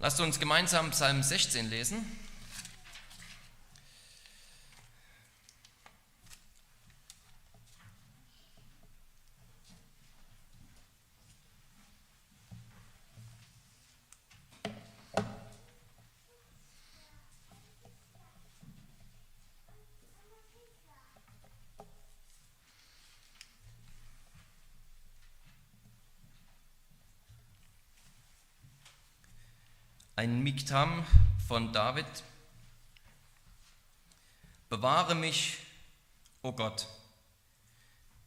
Lasst uns gemeinsam Psalm 16 lesen. Ein Miktam von David. Bewahre mich, o oh Gott,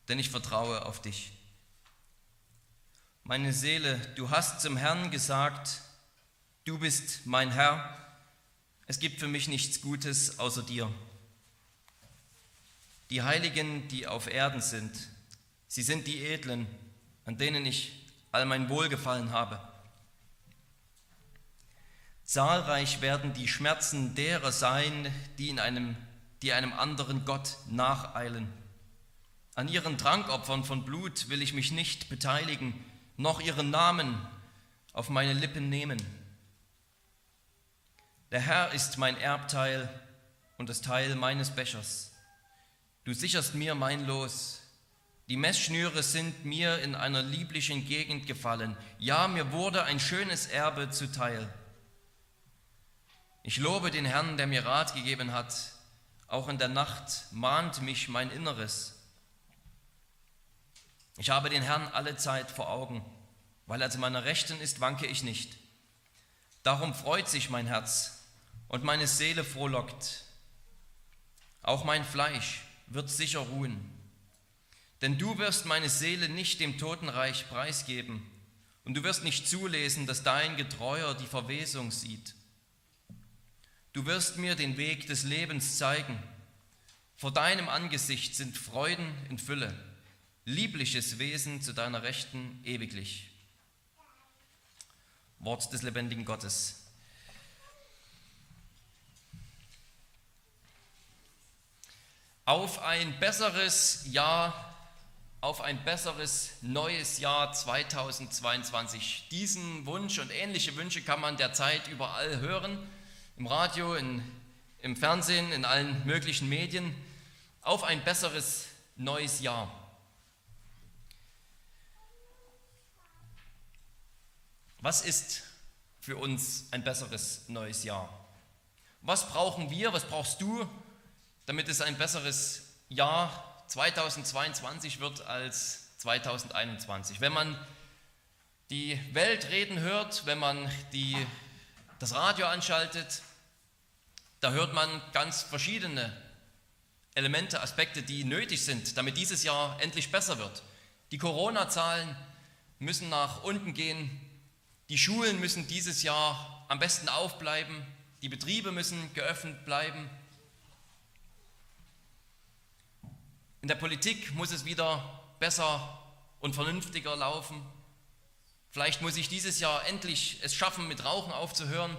denn ich vertraue auf dich. Meine Seele, du hast zum Herrn gesagt, du bist mein Herr, es gibt für mich nichts Gutes außer dir. Die Heiligen, die auf Erden sind, sie sind die Edlen, an denen ich all mein Wohlgefallen habe. Zahlreich werden die Schmerzen derer sein, die, in einem, die einem anderen Gott nacheilen. An ihren Trankopfern von Blut will ich mich nicht beteiligen, noch ihren Namen auf meine Lippen nehmen. Der Herr ist mein Erbteil und das Teil meines Bechers. Du sicherst mir mein Los. Die Messschnüre sind mir in einer lieblichen Gegend gefallen. Ja, mir wurde ein schönes Erbe zuteil. Ich lobe den Herrn, der mir Rat gegeben hat. Auch in der Nacht mahnt mich mein Inneres. Ich habe den Herrn alle Zeit vor Augen. Weil er zu meiner Rechten ist, wanke ich nicht. Darum freut sich mein Herz und meine Seele frohlockt. Auch mein Fleisch wird sicher ruhen. Denn du wirst meine Seele nicht dem Totenreich preisgeben und du wirst nicht zulesen, dass dein Getreuer die Verwesung sieht. Du wirst mir den Weg des Lebens zeigen. Vor deinem Angesicht sind Freuden in Fülle, liebliches Wesen zu deiner Rechten ewiglich. Wort des lebendigen Gottes. Auf ein besseres Jahr, auf ein besseres neues Jahr 2022. Diesen Wunsch und ähnliche Wünsche kann man derzeit überall hören im Radio, in, im Fernsehen, in allen möglichen Medien, auf ein besseres neues Jahr. Was ist für uns ein besseres neues Jahr? Was brauchen wir, was brauchst du, damit es ein besseres Jahr 2022 wird als 2021? Wenn man die Welt reden hört, wenn man die, das Radio anschaltet, da hört man ganz verschiedene Elemente, Aspekte, die nötig sind, damit dieses Jahr endlich besser wird. Die Corona-Zahlen müssen nach unten gehen, die Schulen müssen dieses Jahr am besten aufbleiben, die Betriebe müssen geöffnet bleiben. In der Politik muss es wieder besser und vernünftiger laufen. Vielleicht muss ich dieses Jahr endlich es schaffen, mit Rauchen aufzuhören.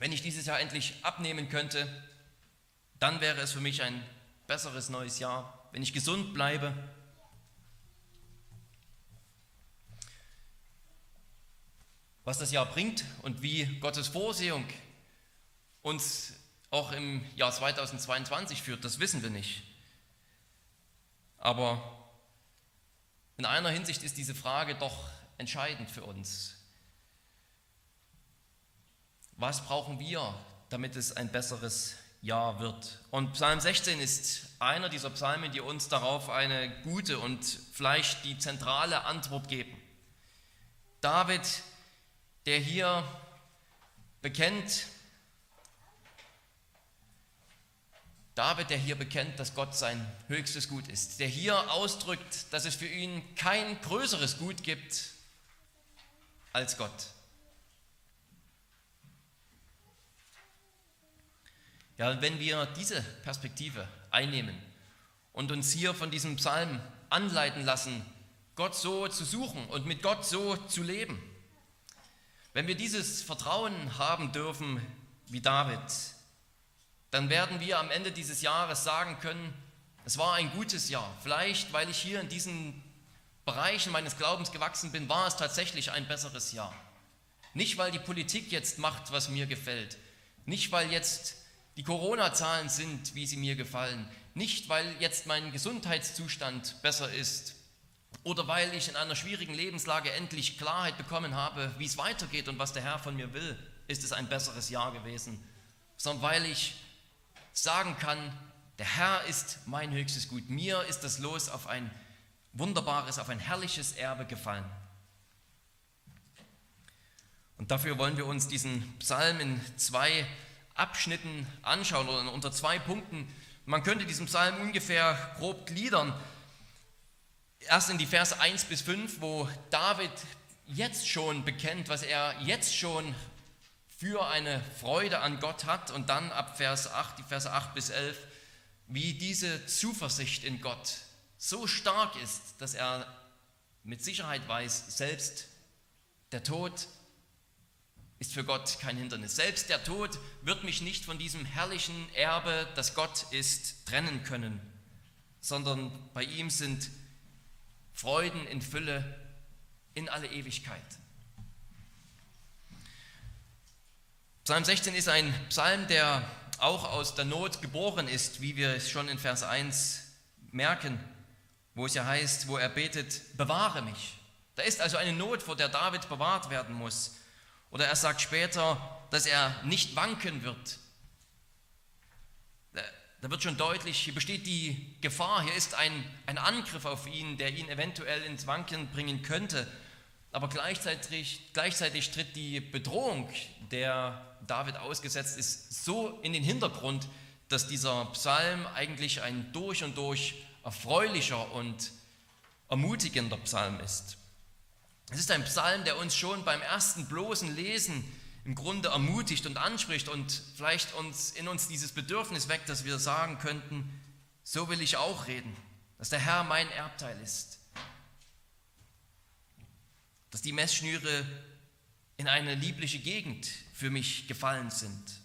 Wenn ich dieses Jahr endlich abnehmen könnte, dann wäre es für mich ein besseres neues Jahr. Wenn ich gesund bleibe, was das Jahr bringt und wie Gottes Vorsehung uns auch im Jahr 2022 führt, das wissen wir nicht. Aber in einer Hinsicht ist diese Frage doch entscheidend für uns. Was brauchen wir, damit es ein besseres Jahr wird? Und Psalm 16 ist einer dieser Psalmen, die uns darauf eine gute und vielleicht die zentrale Antwort geben. David, der hier bekennt, David, der hier bekennt, dass Gott sein höchstes Gut ist, der hier ausdrückt, dass es für ihn kein größeres Gut gibt als Gott. Ja, wenn wir diese Perspektive einnehmen und uns hier von diesem Psalm anleiten lassen, Gott so zu suchen und mit Gott so zu leben, wenn wir dieses Vertrauen haben dürfen wie David, dann werden wir am Ende dieses Jahres sagen können, es war ein gutes Jahr. Vielleicht, weil ich hier in diesen Bereichen meines Glaubens gewachsen bin, war es tatsächlich ein besseres Jahr. Nicht, weil die Politik jetzt macht, was mir gefällt. Nicht, weil jetzt die Corona-Zahlen sind, wie sie mir gefallen. Nicht, weil jetzt mein Gesundheitszustand besser ist. Oder weil ich in einer schwierigen Lebenslage endlich Klarheit bekommen habe, wie es weitergeht und was der Herr von mir will, ist es ein besseres Jahr gewesen. Sondern weil ich sagen kann, der Herr ist mein höchstes Gut. Mir ist das Los auf ein wunderbares, auf ein herrliches Erbe gefallen. Und dafür wollen wir uns diesen Psalm in zwei Abschnitten anschauen oder unter zwei Punkten. Man könnte diesen Psalm ungefähr grob gliedern. Erst in die Verse 1 bis 5, wo David jetzt schon bekennt, was er jetzt schon für eine Freude an Gott hat und dann ab Vers 8, die Verse 8 bis 11, wie diese Zuversicht in Gott so stark ist, dass er mit Sicherheit weiß, selbst der Tod ist für Gott kein Hindernis. Selbst der Tod wird mich nicht von diesem herrlichen Erbe, das Gott ist, trennen können, sondern bei ihm sind Freuden in Fülle in alle Ewigkeit. Psalm 16 ist ein Psalm, der auch aus der Not geboren ist, wie wir es schon in Vers 1 merken, wo es ja heißt, wo er betet, bewahre mich. Da ist also eine Not, vor der David bewahrt werden muss. Oder er sagt später, dass er nicht wanken wird. Da wird schon deutlich, hier besteht die Gefahr, hier ist ein, ein Angriff auf ihn, der ihn eventuell ins Wanken bringen könnte. Aber gleichzeitig, gleichzeitig tritt die Bedrohung, der David ausgesetzt ist, so in den Hintergrund, dass dieser Psalm eigentlich ein durch und durch erfreulicher und ermutigender Psalm ist. Es ist ein Psalm, der uns schon beim ersten bloßen Lesen im Grunde ermutigt und anspricht und vielleicht uns in uns dieses Bedürfnis weckt, dass wir sagen könnten, so will ich auch reden, dass der Herr mein Erbteil ist, dass die Messschnüre in eine liebliche Gegend für mich gefallen sind.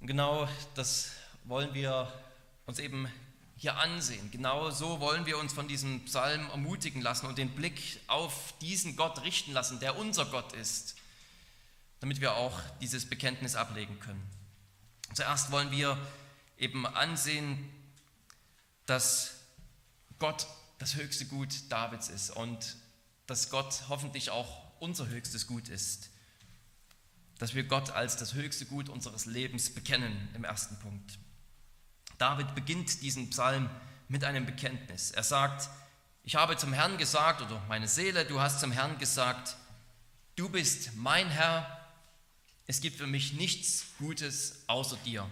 Und genau das wollen wir uns eben hier ansehen. Genau so wollen wir uns von diesem Psalm ermutigen lassen und den Blick auf diesen Gott richten lassen, der unser Gott ist, damit wir auch dieses Bekenntnis ablegen können. Zuerst wollen wir eben ansehen, dass Gott das höchste Gut Davids ist und dass Gott hoffentlich auch unser höchstes Gut ist. Dass wir Gott als das höchste Gut unseres Lebens bekennen im ersten Punkt. David beginnt diesen Psalm mit einem Bekenntnis. Er sagt, ich habe zum Herrn gesagt, oder meine Seele, du hast zum Herrn gesagt, du bist mein Herr, es gibt für mich nichts Gutes außer dir.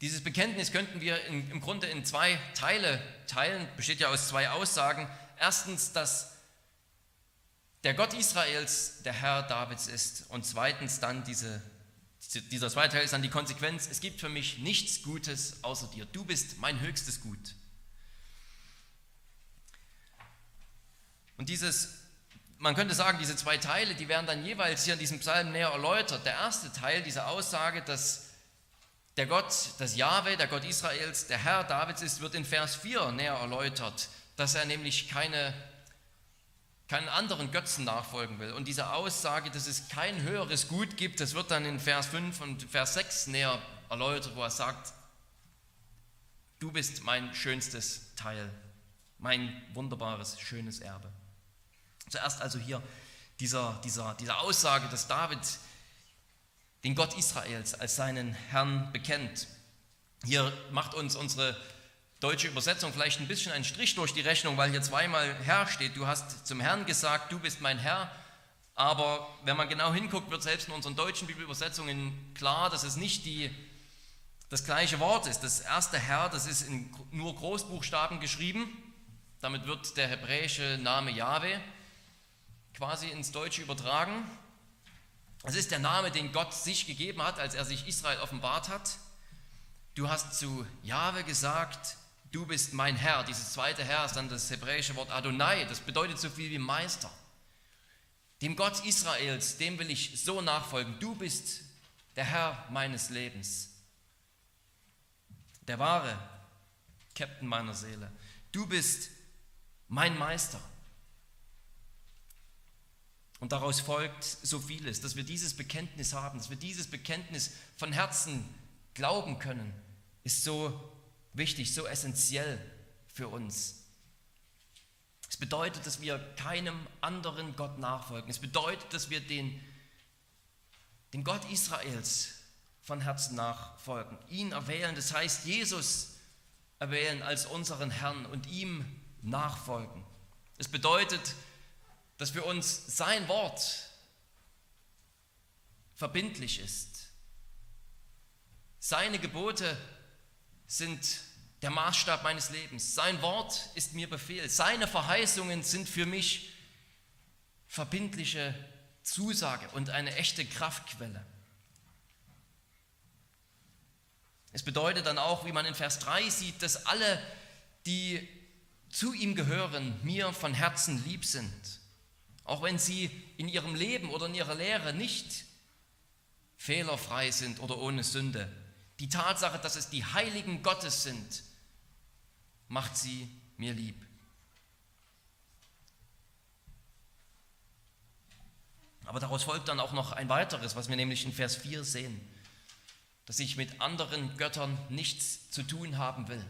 Dieses Bekenntnis könnten wir in, im Grunde in zwei Teile teilen, besteht ja aus zwei Aussagen. Erstens, dass der Gott Israels der Herr Davids ist und zweitens dann diese dieser zweite Teil ist dann die Konsequenz, es gibt für mich nichts Gutes außer dir. Du bist mein höchstes Gut. Und dieses, man könnte sagen, diese zwei Teile, die werden dann jeweils hier in diesem Psalm näher erläutert. Der erste Teil dieser Aussage, dass der Gott, das Jahwe, der Gott Israels, der Herr Davids ist, wird in Vers 4 näher erläutert, dass er nämlich keine keinen anderen Götzen nachfolgen will. Und diese Aussage, dass es kein höheres Gut gibt, das wird dann in Vers 5 und Vers 6 näher erläutert, wo er sagt, du bist mein schönstes Teil, mein wunderbares, schönes Erbe. Zuerst also hier dieser, dieser, diese Aussage, dass David den Gott Israels als seinen Herrn bekennt. Hier macht uns unsere deutsche Übersetzung vielleicht ein bisschen einen Strich durch die Rechnung, weil hier zweimal Herr steht. Du hast zum Herrn gesagt, du bist mein Herr. Aber wenn man genau hinguckt, wird selbst in unseren deutschen Bibelübersetzungen klar, dass es nicht die, das gleiche Wort ist. Das erste Herr, das ist in nur Großbuchstaben geschrieben. Damit wird der hebräische Name Jahwe quasi ins Deutsche übertragen. Es ist der Name, den Gott sich gegeben hat, als er sich Israel offenbart hat. Du hast zu Jahwe gesagt, du bist mein Herr. Dieses zweite Herr ist dann das hebräische Wort Adonai, das bedeutet so viel wie Meister. Dem Gott Israels, dem will ich so nachfolgen. Du bist der Herr meines Lebens. der wahre Captain meiner Seele. Du bist mein Meister. Und daraus folgt so vieles, dass wir dieses Bekenntnis haben, dass wir dieses Bekenntnis von Herzen glauben können, ist so wichtig, so essentiell für uns. Es bedeutet, dass wir keinem anderen Gott nachfolgen. Es bedeutet, dass wir den, den Gott Israels von Herzen nachfolgen, ihn erwählen, das heißt Jesus erwählen als unseren Herrn und ihm nachfolgen. Es bedeutet, dass für uns sein Wort verbindlich ist. Seine Gebote sind der Maßstab meines Lebens. Sein Wort ist mir Befehl. Seine Verheißungen sind für mich verbindliche Zusage und eine echte Kraftquelle. Es bedeutet dann auch, wie man in Vers 3 sieht, dass alle, die zu ihm gehören, mir von Herzen lieb sind. Auch wenn sie in ihrem Leben oder in ihrer Lehre nicht fehlerfrei sind oder ohne Sünde. Die Tatsache, dass es die Heiligen Gottes sind, macht sie mir lieb. Aber daraus folgt dann auch noch ein weiteres, was wir nämlich in Vers 4 sehen dass ich mit anderen Göttern nichts zu tun haben will.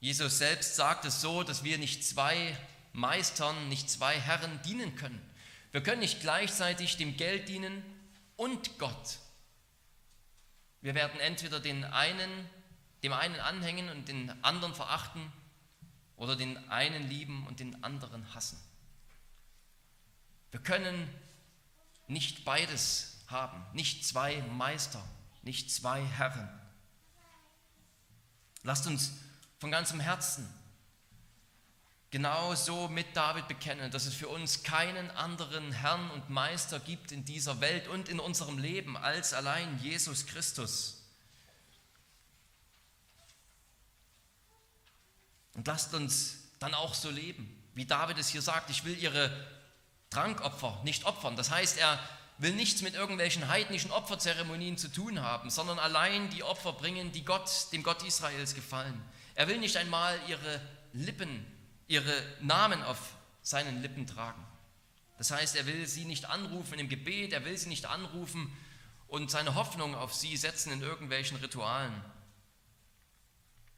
Jesus selbst sagt es so, dass wir nicht zwei Meistern, nicht zwei Herren dienen können. Wir können nicht gleichzeitig dem Geld dienen und Gott. Wir werden entweder den einen, dem einen anhängen und den anderen verachten oder den einen lieben und den anderen hassen. Wir können nicht beides haben. Nicht zwei Meister, nicht zwei Herren. Lasst uns von ganzem Herzen genau so mit David bekennen, dass es für uns keinen anderen Herrn und Meister gibt in dieser Welt und in unserem Leben als allein Jesus Christus. Und lasst uns dann auch so leben, wie David es hier sagt, ich will ihre Trankopfer nicht opfern. Das heißt, er will nichts mit irgendwelchen heidnischen Opferzeremonien zu tun haben, sondern allein die Opfer bringen, die Gott, dem Gott Israels gefallen. Er will nicht einmal ihre Lippen, ihre Namen auf seinen Lippen tragen. Das heißt, er will sie nicht anrufen im Gebet, er will sie nicht anrufen und seine Hoffnung auf sie setzen in irgendwelchen Ritualen.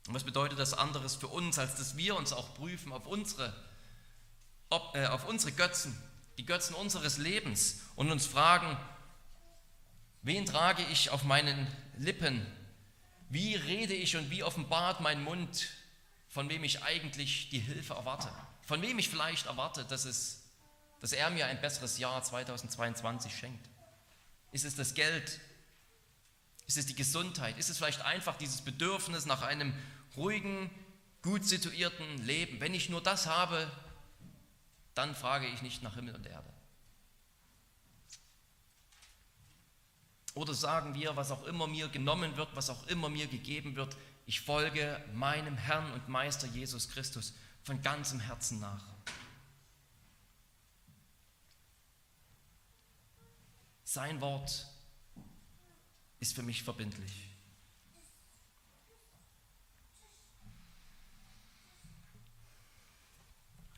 Und was bedeutet das anderes für uns, als dass wir uns auch prüfen auf unsere, äh, auf unsere Götzen, die Götzen unseres Lebens und uns fragen, wen trage ich auf meinen Lippen? Wie rede ich und wie offenbart mein Mund, von wem ich eigentlich die Hilfe erwarte? Von wem ich vielleicht erwarte, dass, es, dass er mir ein besseres Jahr 2022 schenkt? Ist es das Geld? Ist es die Gesundheit? Ist es vielleicht einfach dieses Bedürfnis nach einem ruhigen, gut situierten Leben? Wenn ich nur das habe, dann frage ich nicht nach Himmel und Erde. Oder sagen wir, was auch immer mir genommen wird, was auch immer mir gegeben wird, ich folge meinem Herrn und Meister Jesus Christus von ganzem Herzen nach. Sein Wort ist für mich verbindlich.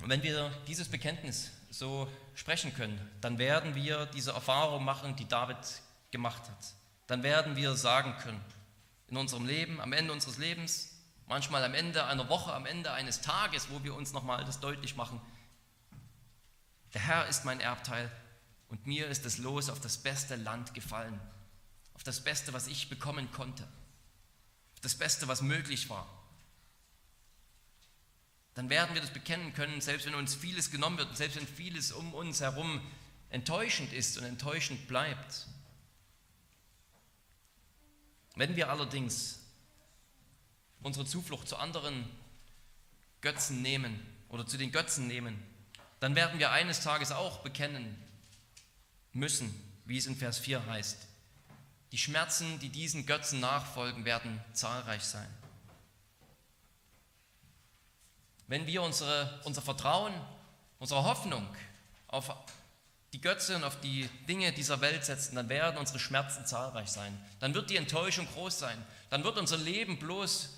Und wenn wir dieses Bekenntnis so sprechen können, dann werden wir diese Erfahrung machen, die David gemacht hat. Dann werden wir sagen können, in unserem Leben, am Ende unseres Lebens, manchmal am Ende einer Woche, am Ende eines Tages, wo wir uns nochmal das deutlich machen, der Herr ist mein Erbteil und mir ist das Los auf das beste Land gefallen, auf das Beste, was ich bekommen konnte, auf das Beste, was möglich war dann werden wir das bekennen können, selbst wenn uns vieles genommen wird, selbst wenn vieles um uns herum enttäuschend ist und enttäuschend bleibt. Wenn wir allerdings unsere Zuflucht zu anderen Götzen nehmen oder zu den Götzen nehmen, dann werden wir eines Tages auch bekennen müssen, wie es in Vers 4 heißt. Die Schmerzen, die diesen Götzen nachfolgen, werden zahlreich sein. Wenn wir unsere, unser Vertrauen, unsere Hoffnung auf die Götze und auf die Dinge dieser Welt setzen, dann werden unsere Schmerzen zahlreich sein. Dann wird die Enttäuschung groß sein. Dann wird unser Leben bloß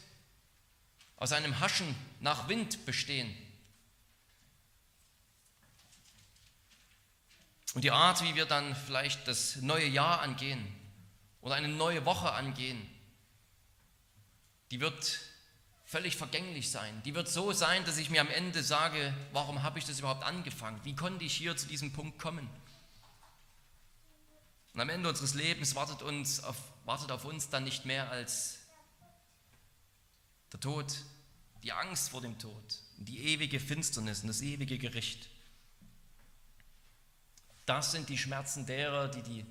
aus einem Haschen nach Wind bestehen. Und die Art, wie wir dann vielleicht das neue Jahr angehen oder eine neue Woche angehen, die wird völlig vergänglich sein. Die wird so sein, dass ich mir am Ende sage, warum habe ich das überhaupt angefangen? Wie konnte ich hier zu diesem Punkt kommen? Und am Ende unseres Lebens wartet, uns auf, wartet auf uns dann nicht mehr als der Tod, die Angst vor dem Tod, die ewige Finsternis und das ewige Gericht. Das sind die Schmerzen derer, die die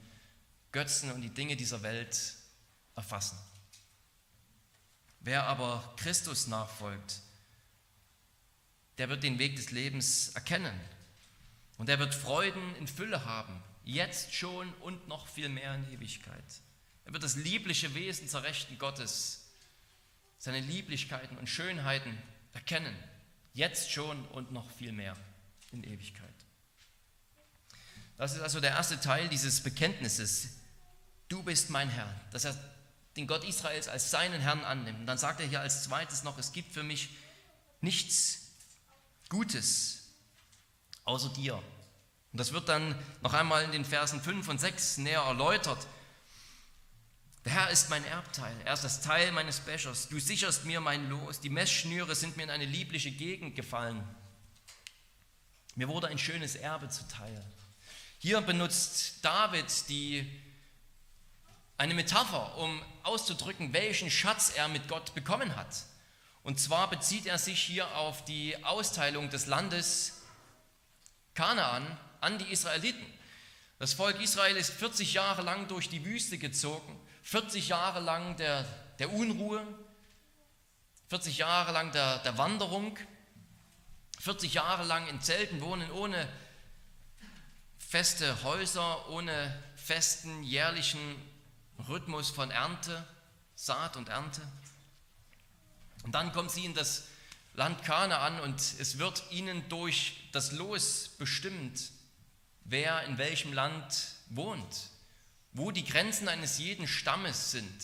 Götzen und die Dinge dieser Welt erfassen. Wer aber Christus nachfolgt, der wird den Weg des Lebens erkennen und er wird Freuden in Fülle haben, jetzt schon und noch viel mehr in Ewigkeit. Er wird das liebliche Wesen zur Rechten Gottes, seine Lieblichkeiten und Schönheiten erkennen, jetzt schon und noch viel mehr in Ewigkeit. Das ist also der erste Teil dieses Bekenntnisses. Du bist mein Herr. Das heißt, den Gott Israels als seinen Herrn annimmt. Und dann sagt er hier als zweites noch, es gibt für mich nichts Gutes außer dir. Und das wird dann noch einmal in den Versen 5 und 6 näher erläutert. Der Herr ist mein Erbteil, er ist das Teil meines Bechers. Du sicherst mir mein Los, die Messschnüre sind mir in eine liebliche Gegend gefallen. Mir wurde ein schönes Erbe zuteil. Hier benutzt David die eine Metapher, um auszudrücken, welchen Schatz er mit Gott bekommen hat. Und zwar bezieht er sich hier auf die Austeilung des Landes Kanaan an die Israeliten. Das Volk Israel ist 40 Jahre lang durch die Wüste gezogen, 40 Jahre lang der, der Unruhe, 40 Jahre lang der, der Wanderung, 40 Jahre lang in Zelten wohnen, ohne feste Häuser, ohne festen jährlichen Rhythmus von Ernte, Saat und Ernte. Und dann kommen sie in das Land Kanaan und es wird ihnen durch das Los bestimmt, wer in welchem Land wohnt, wo die Grenzen eines jeden Stammes sind.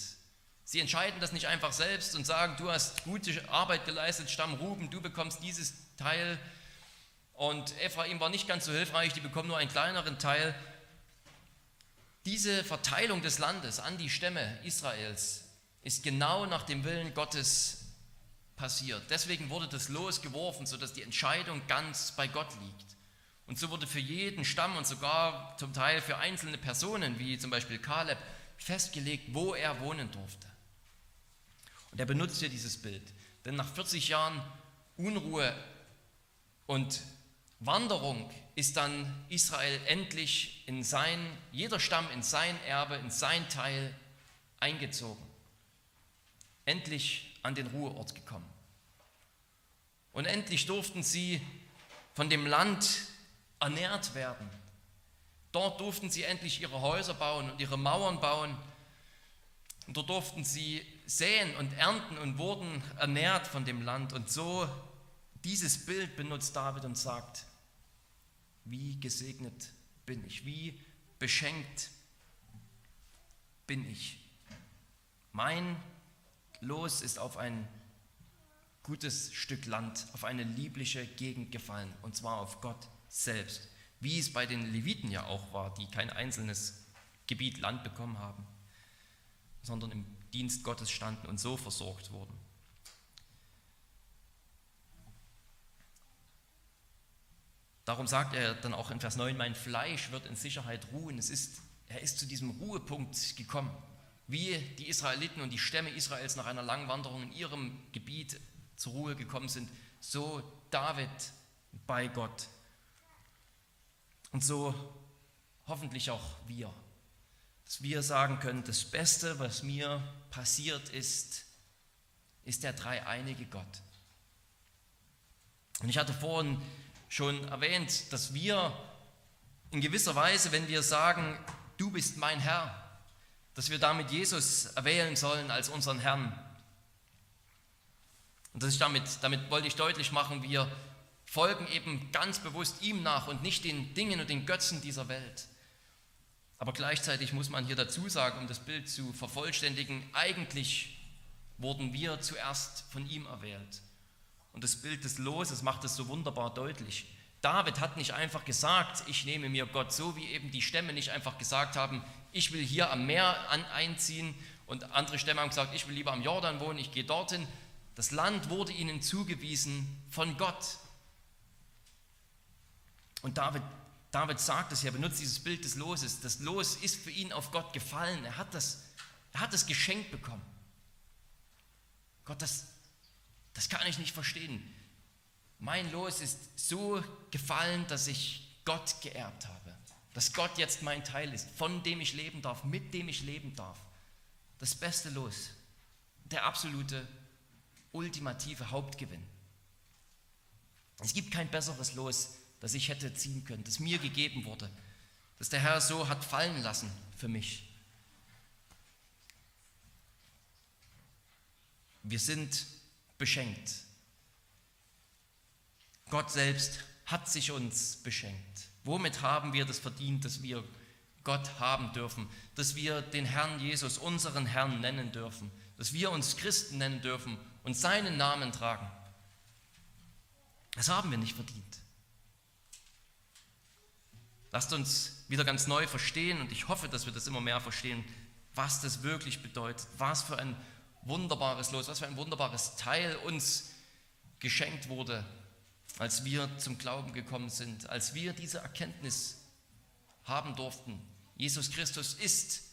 Sie entscheiden das nicht einfach selbst und sagen, du hast gute Arbeit geleistet, Stamm Ruben, du bekommst dieses Teil. Und Ephraim war nicht ganz so hilfreich, die bekommen nur einen kleineren Teil. Diese Verteilung des Landes an die Stämme Israels ist genau nach dem Willen Gottes passiert. Deswegen wurde das Los geworfen, sodass die Entscheidung ganz bei Gott liegt. Und so wurde für jeden Stamm und sogar zum Teil für einzelne Personen, wie zum Beispiel Kaleb, festgelegt, wo er wohnen durfte. Und er benutzt hier dieses Bild. Denn nach 40 Jahren Unruhe und Wanderung ist dann Israel endlich in sein, jeder Stamm in sein Erbe, in sein Teil eingezogen. Endlich an den Ruheort gekommen. Und endlich durften sie von dem Land ernährt werden. Dort durften sie endlich ihre Häuser bauen und ihre Mauern bauen. Und dort durften sie säen und ernten und wurden ernährt von dem Land. Und so dieses Bild benutzt David und sagt, wie gesegnet bin ich? Wie beschenkt bin ich? Mein Los ist auf ein gutes Stück Land, auf eine liebliche Gegend gefallen, und zwar auf Gott selbst, wie es bei den Leviten ja auch war, die kein einzelnes Gebiet Land bekommen haben, sondern im Dienst Gottes standen und so versorgt wurden. Darum sagt er dann auch in Vers 9, mein Fleisch wird in Sicherheit ruhen. Es ist, er ist zu diesem Ruhepunkt gekommen, wie die Israeliten und die Stämme Israels nach einer langen Wanderung in ihrem Gebiet zur Ruhe gekommen sind, so David bei Gott. Und so hoffentlich auch wir, dass wir sagen können, das Beste, was mir passiert ist, ist der dreieinige Gott. Und ich hatte vorhin schon erwähnt, dass wir in gewisser Weise, wenn wir sagen, du bist mein Herr, dass wir damit Jesus erwählen sollen als unseren Herrn. Und das ist damit, damit wollte ich deutlich machen, wir folgen eben ganz bewusst ihm nach und nicht den Dingen und den Götzen dieser Welt. Aber gleichzeitig muss man hier dazu sagen, um das Bild zu vervollständigen, eigentlich wurden wir zuerst von ihm erwählt. Und das Bild des Loses macht es so wunderbar deutlich. David hat nicht einfach gesagt, ich nehme mir Gott, so wie eben die Stämme nicht einfach gesagt haben, ich will hier am Meer einziehen und andere Stämme haben gesagt, ich will lieber am Jordan wohnen, ich gehe dorthin. Das Land wurde ihnen zugewiesen von Gott. Und David, David sagt es, er benutzt dieses Bild des Loses. Das Los ist für ihn auf Gott gefallen. Er hat das, er hat das Geschenk bekommen. Gott, das, das kann ich nicht verstehen. Mein Los ist so gefallen, dass ich Gott geerbt habe. Dass Gott jetzt mein Teil ist, von dem ich leben darf, mit dem ich leben darf. Das beste Los. Der absolute, ultimative Hauptgewinn. Es gibt kein besseres Los, das ich hätte ziehen können, das mir gegeben wurde, das der Herr so hat fallen lassen für mich. Wir sind beschenkt. Gott selbst hat sich uns beschenkt. Womit haben wir das verdient, dass wir Gott haben dürfen, dass wir den Herrn Jesus, unseren Herrn nennen dürfen, dass wir uns Christen nennen dürfen und seinen Namen tragen? Das haben wir nicht verdient. Lasst uns wieder ganz neu verstehen und ich hoffe, dass wir das immer mehr verstehen, was das wirklich bedeutet, was für ein wunderbares Los, was für ein wunderbares Teil uns geschenkt wurde, als wir zum Glauben gekommen sind, als wir diese Erkenntnis haben durften. Jesus Christus ist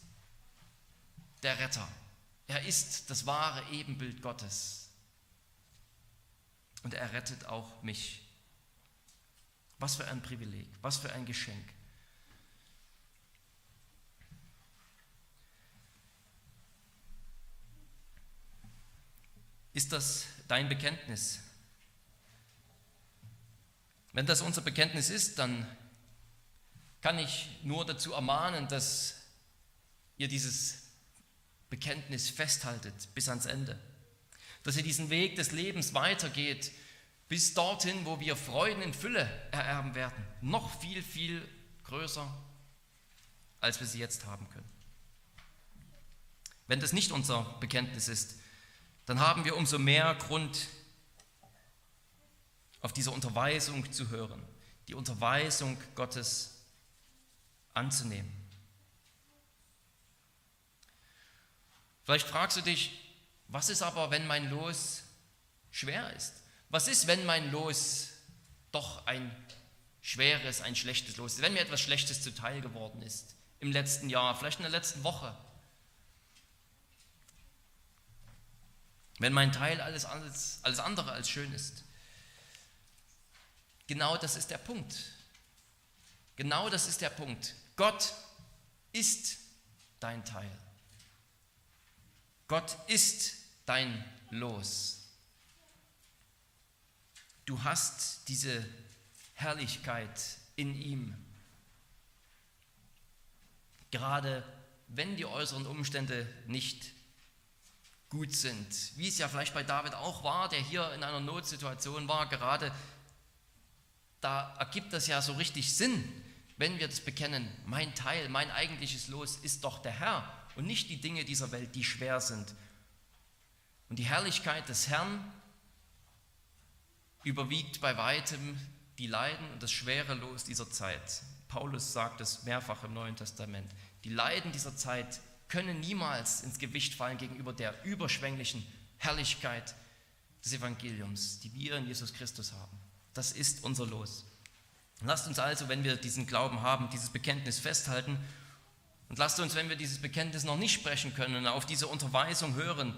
der Retter. Er ist das wahre Ebenbild Gottes. Und er rettet auch mich. Was für ein Privileg, was für ein Geschenk. Ist das dein Bekenntnis? Wenn das unser Bekenntnis ist, dann kann ich nur dazu ermahnen, dass ihr dieses Bekenntnis festhaltet bis ans Ende. Dass ihr diesen Weg des Lebens weitergeht bis dorthin, wo wir Freuden in Fülle ererben werden. Noch viel, viel größer, als wir sie jetzt haben können. Wenn das nicht unser Bekenntnis ist, dann haben wir umso mehr Grund, auf diese Unterweisung zu hören, die Unterweisung Gottes anzunehmen. Vielleicht fragst du dich, was ist aber, wenn mein Los schwer ist? Was ist, wenn mein Los doch ein schweres, ein schlechtes Los ist? Wenn mir etwas Schlechtes zuteil geworden ist im letzten Jahr, vielleicht in der letzten Woche? Wenn mein Teil alles, alles, alles andere als schön ist? Genau das ist der Punkt. Genau das ist der Punkt. Gott ist dein Teil. Gott ist dein Los. Du hast diese Herrlichkeit in ihm. Gerade wenn die äußeren Umstände nicht gut sind, wie es ja vielleicht bei David auch war, der hier in einer Notsituation war, gerade da ergibt das ja so richtig Sinn, wenn wir das bekennen, mein Teil, mein eigentliches Los ist doch der Herr und nicht die Dinge dieser Welt, die schwer sind. Und die Herrlichkeit des Herrn überwiegt bei weitem die Leiden und das schwere Los dieser Zeit. Paulus sagt es mehrfach im Neuen Testament. Die Leiden dieser Zeit können niemals ins Gewicht fallen gegenüber der überschwänglichen Herrlichkeit des Evangeliums, die wir in Jesus Christus haben. Das ist unser Los. Lasst uns also, wenn wir diesen Glauben haben, dieses Bekenntnis festhalten und lasst uns, wenn wir dieses Bekenntnis noch nicht sprechen können, auf diese Unterweisung hören,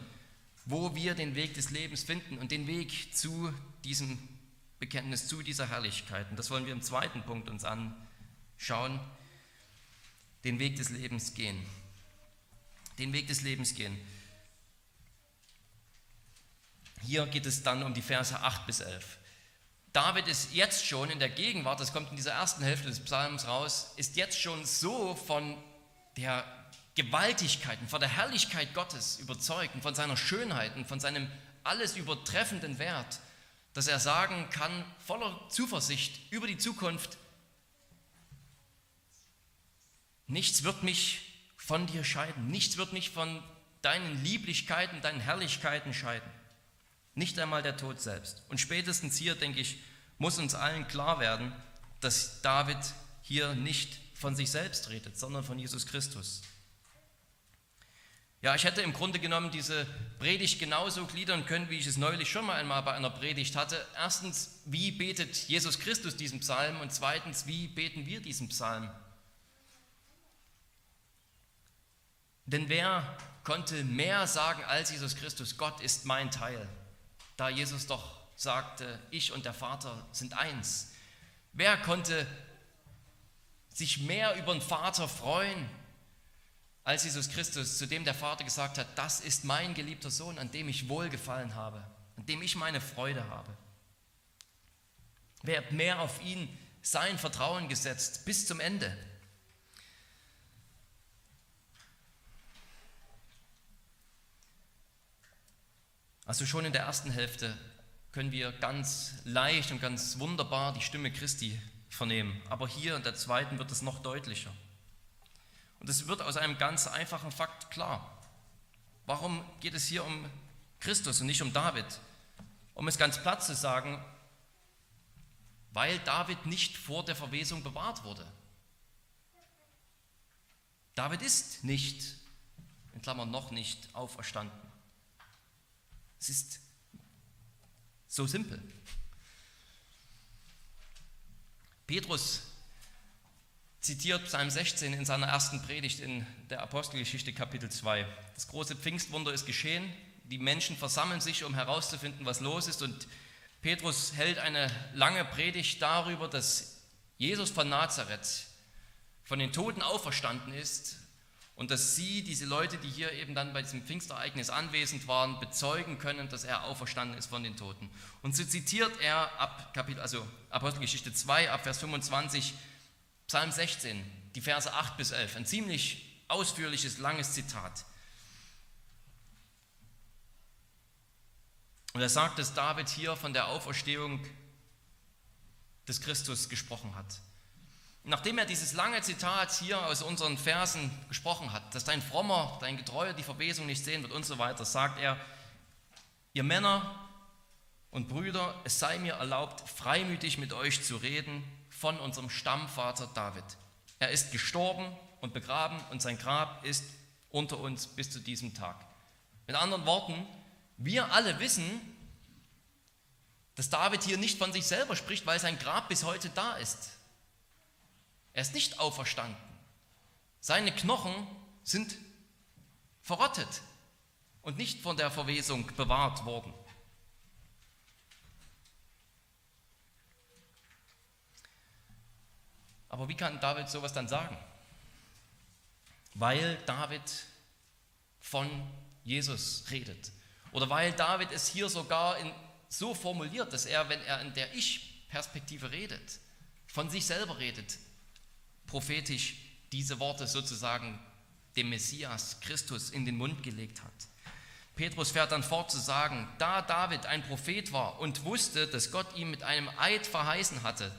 wo wir den Weg des Lebens finden und den Weg zu diesem Bekenntnis, zu dieser Herrlichkeit. Und das wollen wir im zweiten Punkt uns anschauen, den Weg des Lebens gehen. Den Weg des Lebens gehen. Hier geht es dann um die Verse 8 bis 11. David ist jetzt schon in der Gegenwart, das kommt in dieser ersten Hälfte des Psalms raus, ist jetzt schon so von der Gewaltigkeit und von der Herrlichkeit Gottes überzeugt und von seiner Schönheit und von seinem alles übertreffenden Wert, dass er sagen kann, voller Zuversicht über die Zukunft, nichts wird mich von dir scheiden, nichts wird mich von deinen Lieblichkeiten, deinen Herrlichkeiten scheiden. Nicht einmal der Tod selbst. Und spätestens hier, denke ich, muss uns allen klar werden, dass David hier nicht von sich selbst redet, sondern von Jesus Christus. Ja, ich hätte im Grunde genommen diese Predigt genauso gliedern können, wie ich es neulich schon mal einmal bei einer Predigt hatte. Erstens, wie betet Jesus Christus diesen Psalm? Und zweitens, wie beten wir diesen Psalm? Denn wer konnte mehr sagen als Jesus Christus, Gott ist mein Teil, da Jesus doch sagte, ich und der Vater sind eins. Wer konnte sich mehr über den Vater freuen als Jesus Christus, zu dem der Vater gesagt hat, das ist mein geliebter Sohn, an dem ich wohlgefallen habe, an dem ich meine Freude habe. Wer hat mehr auf ihn sein Vertrauen gesetzt bis zum Ende? Also schon in der ersten Hälfte können wir ganz leicht und ganz wunderbar die Stimme Christi vernehmen. Aber hier in der zweiten wird es noch deutlicher. Und es wird aus einem ganz einfachen Fakt klar. Warum geht es hier um Christus und nicht um David? Um es ganz platt zu sagen, weil David nicht vor der Verwesung bewahrt wurde. David ist nicht, in Klammern noch nicht, auferstanden. Es ist so simpel. Petrus zitiert Psalm 16 in seiner ersten Predigt in der Apostelgeschichte Kapitel 2. Das große Pfingstwunder ist geschehen. Die Menschen versammeln sich, um herauszufinden, was los ist. Und Petrus hält eine lange Predigt darüber, dass Jesus von Nazareth von den Toten auferstanden ist und dass sie, diese Leute, die hier eben dann bei diesem Pfingstereignis anwesend waren, bezeugen können, dass er auferstanden ist von den Toten. Und so zitiert er ab Kapitel, also Apostelgeschichte 2, ab Vers 25, Psalm 16, die Verse 8 bis 11, ein ziemlich ausführliches, langes Zitat. Und er sagt, dass David hier von der Auferstehung des Christus gesprochen hat. Nachdem er dieses lange Zitat hier aus unseren Versen gesprochen hat, dass dein Frommer, dein Getreuer die Verwesung nicht sehen wird und so weiter, sagt er, ihr Männer und Brüder, es sei mir erlaubt, freimütig mit euch zu reden von unserem Stammvater David. Er ist gestorben und begraben und sein Grab ist unter uns bis zu diesem Tag. Mit anderen Worten, wir alle wissen, dass David hier nicht von sich selber spricht, weil sein Grab bis heute da ist. Er ist nicht auferstanden. Seine Knochen sind verrottet und nicht von der Verwesung bewahrt worden. Aber wie kann David sowas dann sagen? Weil David von Jesus redet. Oder weil David es hier sogar in, so formuliert, dass er, wenn er in der Ich-Perspektive redet, von sich selber redet, prophetisch diese Worte sozusagen dem Messias Christus in den Mund gelegt hat. Petrus fährt dann fort zu sagen, da David ein Prophet war und wusste, dass Gott ihm mit einem Eid verheißen hatte,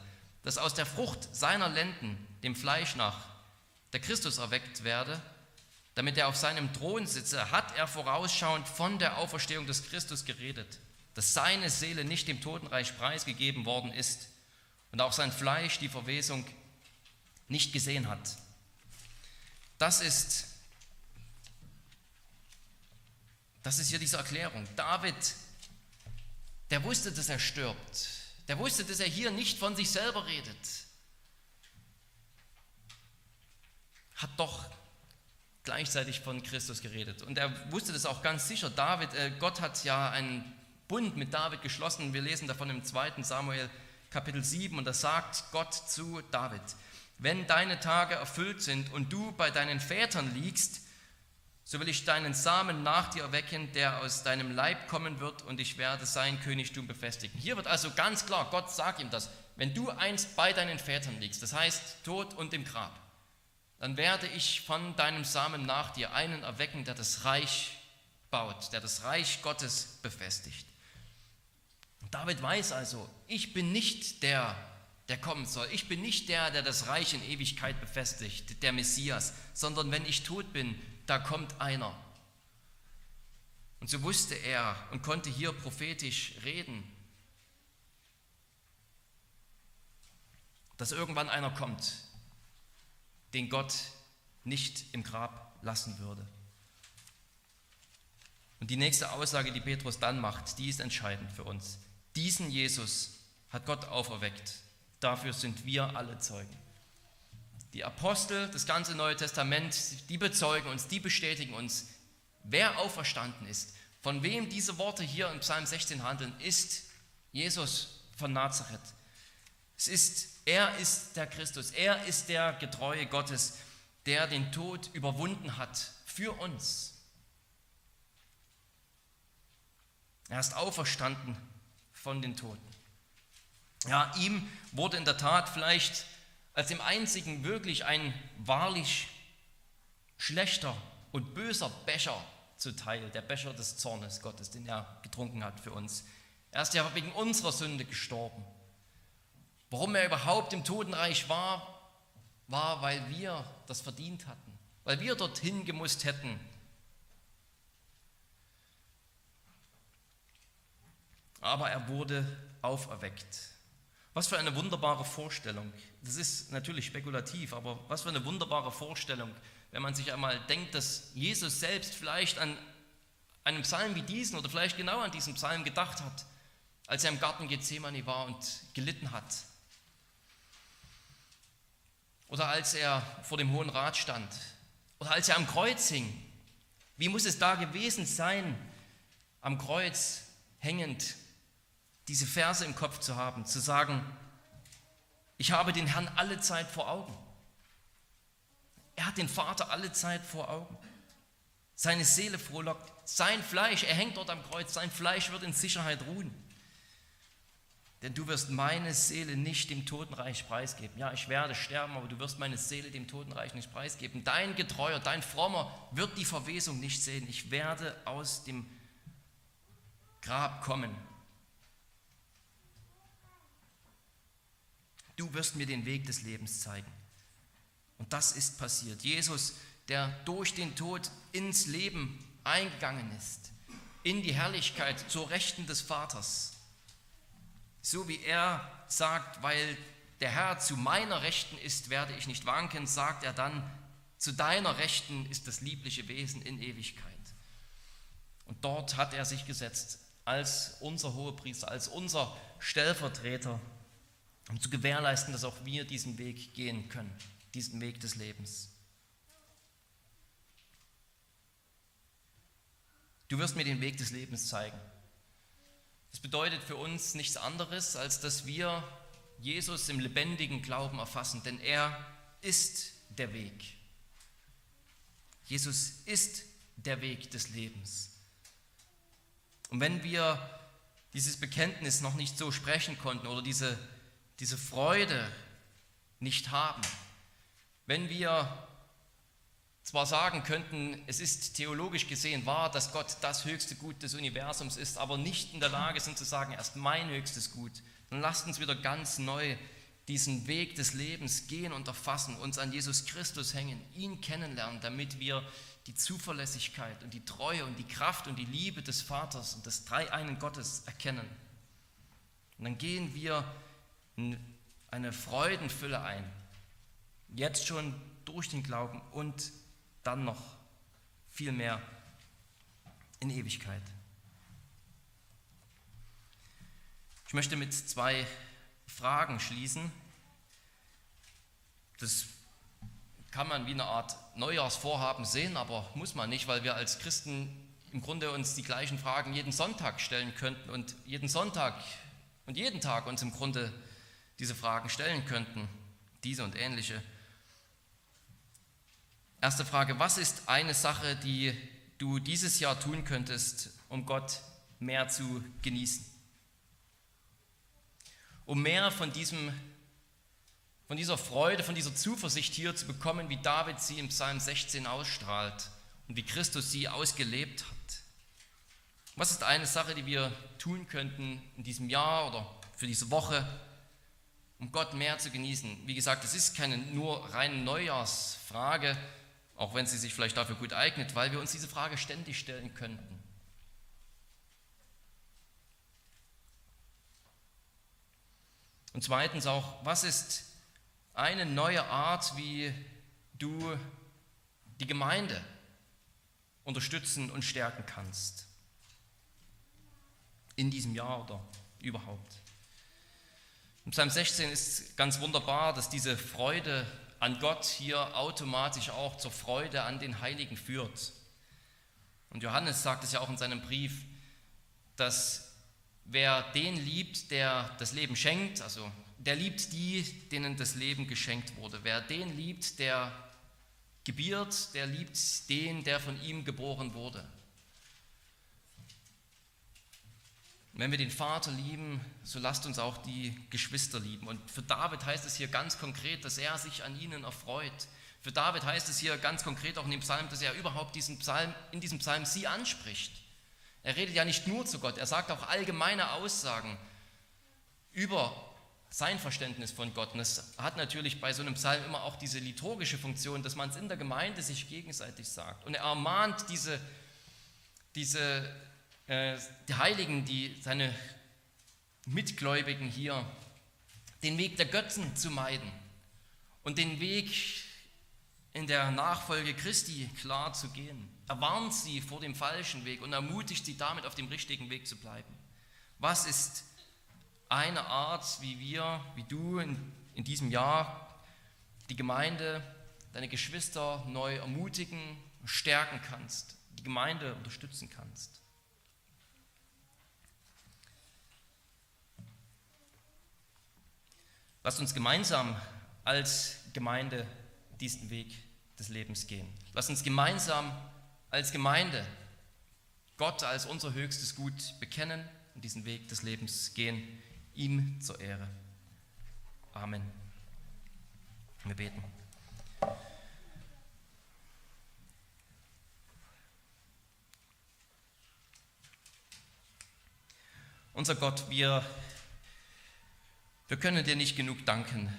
dass aus der Frucht seiner Lenden, dem Fleisch nach, der Christus erweckt werde, damit er auf seinem Thron sitze, hat er vorausschauend von der Auferstehung des Christus geredet, dass seine Seele nicht dem Totenreich preisgegeben worden ist und auch sein Fleisch die Verwesung nicht gesehen hat. Das ist, das ist hier diese Erklärung. David, der wusste, dass er stirbt. Der wusste, dass er hier nicht von sich selber redet. Hat doch gleichzeitig von Christus geredet. Und er wusste das auch ganz sicher. David, äh, Gott hat ja einen Bund mit David geschlossen. Wir lesen davon im 2. Samuel Kapitel 7 und da sagt Gott zu David, wenn deine Tage erfüllt sind und du bei deinen Vätern liegst, so will ich deinen Samen nach dir erwecken, der aus deinem Leib kommen wird, und ich werde sein Königtum befestigen. Hier wird also ganz klar, Gott sagt ihm das, wenn du einst bei deinen Vätern liegst, das heißt tot und im Grab, dann werde ich von deinem Samen nach dir einen erwecken, der das Reich baut, der das Reich Gottes befestigt. David weiß also, ich bin nicht der, der kommen soll. Ich bin nicht der, der das Reich in Ewigkeit befestigt, der Messias, sondern wenn ich tot bin, da kommt einer. Und so wusste er und konnte hier prophetisch reden, dass irgendwann einer kommt, den Gott nicht im Grab lassen würde. Und die nächste Aussage, die Petrus dann macht, die ist entscheidend für uns. Diesen Jesus hat Gott auferweckt. Dafür sind wir alle Zeugen. Die Apostel, das ganze Neue Testament, die bezeugen uns, die bestätigen uns, wer auferstanden ist. Von wem diese Worte hier im Psalm 16 handeln, ist Jesus von Nazareth. Es ist, er ist der Christus, er ist der Getreue Gottes, der den Tod überwunden hat für uns. Er ist auferstanden von den Toten. Ja, ihm wurde in der Tat vielleicht als dem einzigen wirklich ein wahrlich schlechter und böser Becher zuteil, der Becher des Zornes Gottes, den er getrunken hat für uns. Er ist ja wegen unserer Sünde gestorben. Warum er überhaupt im Totenreich war, war, weil wir das verdient hatten, weil wir dorthin gemusst hätten. Aber er wurde auferweckt. Was für eine wunderbare Vorstellung. Das ist natürlich spekulativ, aber was für eine wunderbare Vorstellung, wenn man sich einmal denkt, dass Jesus selbst vielleicht an einem Psalm wie diesen oder vielleicht genau an diesem Psalm gedacht hat, als er im Garten Gethsemane war und gelitten hat. Oder als er vor dem Hohen Rat stand. Oder als er am Kreuz hing. Wie muss es da gewesen sein, am Kreuz hängend, diese Verse im Kopf zu haben, zu sagen, ich habe den Herrn alle Zeit vor Augen. Er hat den Vater alle Zeit vor Augen. Seine Seele frohlockt, sein Fleisch, er hängt dort am Kreuz, sein Fleisch wird in Sicherheit ruhen. Denn du wirst meine Seele nicht dem Totenreich preisgeben. Ja, ich werde sterben, aber du wirst meine Seele dem Totenreich nicht preisgeben. Dein Getreuer, dein Frommer wird die Verwesung nicht sehen. Ich werde aus dem Grab kommen du wirst mir den Weg des Lebens zeigen. Und das ist passiert. Jesus, der durch den Tod ins Leben eingegangen ist, in die Herrlichkeit zur Rechten des Vaters. So wie er sagt, weil der Herr zu meiner Rechten ist, werde ich nicht wanken, sagt er dann, zu deiner Rechten ist das liebliche Wesen in Ewigkeit. Und dort hat er sich gesetzt als unser Hohepriester, als unser Stellvertreter um zu gewährleisten, dass auch wir diesen Weg gehen können, diesen Weg des Lebens. Du wirst mir den Weg des Lebens zeigen. Das bedeutet für uns nichts anderes, als dass wir Jesus im lebendigen Glauben erfassen, denn er ist der Weg. Jesus ist der Weg des Lebens. Und wenn wir dieses Bekenntnis noch nicht so sprechen konnten oder diese diese Freude nicht haben, wenn wir zwar sagen könnten, es ist theologisch gesehen wahr, dass Gott das höchste Gut des Universums ist, aber nicht in der Lage sind zu sagen, er ist mein höchstes Gut, dann lasst uns wieder ganz neu diesen Weg des Lebens gehen und erfassen, uns an Jesus Christus hängen, ihn kennenlernen, damit wir die Zuverlässigkeit und die Treue und die Kraft und die Liebe des Vaters und des dreieinen Gottes erkennen. Und dann gehen wir eine Freudenfülle ein. Jetzt schon durch den Glauben und dann noch viel mehr in Ewigkeit. Ich möchte mit zwei Fragen schließen. Das kann man wie eine Art Neujahrsvorhaben sehen, aber muss man nicht, weil wir als Christen im Grunde uns die gleichen Fragen jeden Sonntag stellen könnten und jeden Sonntag und jeden Tag uns im Grunde diese Fragen stellen könnten, diese und ähnliche. Erste Frage, was ist eine Sache, die du dieses Jahr tun könntest, um Gott mehr zu genießen? Um mehr von, diesem, von dieser Freude, von dieser Zuversicht hier zu bekommen, wie David sie im Psalm 16 ausstrahlt und wie Christus sie ausgelebt hat. Was ist eine Sache, die wir tun könnten in diesem Jahr oder für diese Woche, um Gott mehr zu genießen? Wie gesagt, es ist keine nur reine Neujahrsfrage, auch wenn sie sich vielleicht dafür gut eignet, weil wir uns diese Frage ständig stellen könnten. Und zweitens auch, was ist eine neue Art, wie du die Gemeinde unterstützen und stärken kannst? In diesem Jahr oder überhaupt. Im Psalm 16 ist ganz wunderbar, dass diese Freude an Gott hier automatisch auch zur Freude an den Heiligen führt. Und Johannes sagt es ja auch in seinem Brief, dass Wer den liebt, der das Leben schenkt, also der liebt die, denen das Leben geschenkt wurde. Wer den liebt, der gebiert, der liebt den, der von ihm geboren wurde. Wenn wir den Vater lieben, so lasst uns auch die Geschwister lieben. Und für David heißt es hier ganz konkret, dass er sich an ihnen erfreut. Für David heißt es hier ganz konkret auch in dem Psalm, dass er überhaupt diesen Psalm, in diesem Psalm sie anspricht. Er redet ja nicht nur zu Gott, er sagt auch allgemeine Aussagen über sein Verständnis von Gott. Und es hat natürlich bei so einem Psalm immer auch diese liturgische Funktion, dass man es in der Gemeinde sich gegenseitig sagt. Und er ermahnt diese, diese äh, die Heiligen, die seine Mitgläubigen hier, den Weg der Götzen zu meiden und den Weg in der Nachfolge Christi klar zu gehen. Er warnt sie vor dem falschen Weg und ermutigt sie damit, auf dem richtigen Weg zu bleiben. Was ist eine Art, wie wir, wie du in, in diesem Jahr die Gemeinde, deine Geschwister neu ermutigen, stärken kannst, die Gemeinde unterstützen kannst? Lasst uns gemeinsam als Gemeinde diesen Weg des Lebens gehen. Lass uns gemeinsam als Gemeinde Gott als unser höchstes Gut bekennen und diesen Weg des Lebens gehen, ihm zur Ehre. Amen. Wir beten. Unser Gott, wir, wir können dir nicht genug danken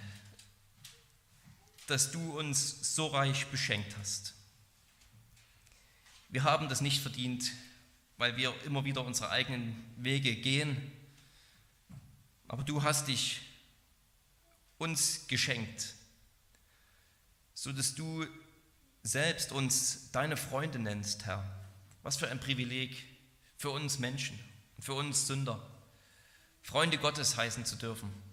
dass du uns so reich beschenkt hast. Wir haben das nicht verdient, weil wir immer wieder unsere eigenen Wege gehen, aber du hast dich uns geschenkt, sodass du selbst uns deine Freunde nennst, Herr. Was für ein Privileg für uns Menschen, für uns Sünder, Freunde Gottes heißen zu dürfen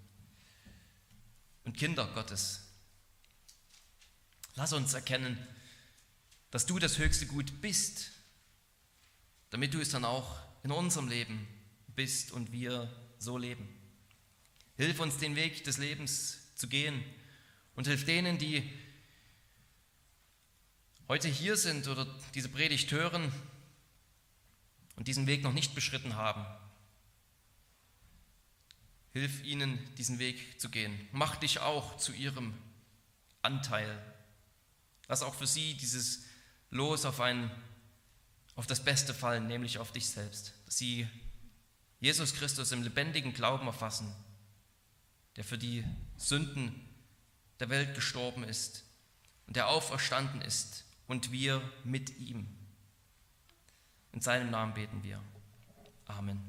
und Kinder Gottes. Lass uns erkennen, dass du das höchste Gut bist, damit du es dann auch in unserem Leben bist und wir so leben. Hilf uns, den Weg des Lebens zu gehen und hilf denen, die heute hier sind oder diese Predigt hören und diesen Weg noch nicht beschritten haben. Hilf ihnen, diesen Weg zu gehen. Mach dich auch zu ihrem Anteil Lass auch für sie dieses Los auf, ein, auf das Beste fallen, nämlich auf dich selbst. Dass sie Jesus Christus im lebendigen Glauben erfassen, der für die Sünden der Welt gestorben ist und der auferstanden ist und wir mit ihm. In seinem Namen beten wir. Amen.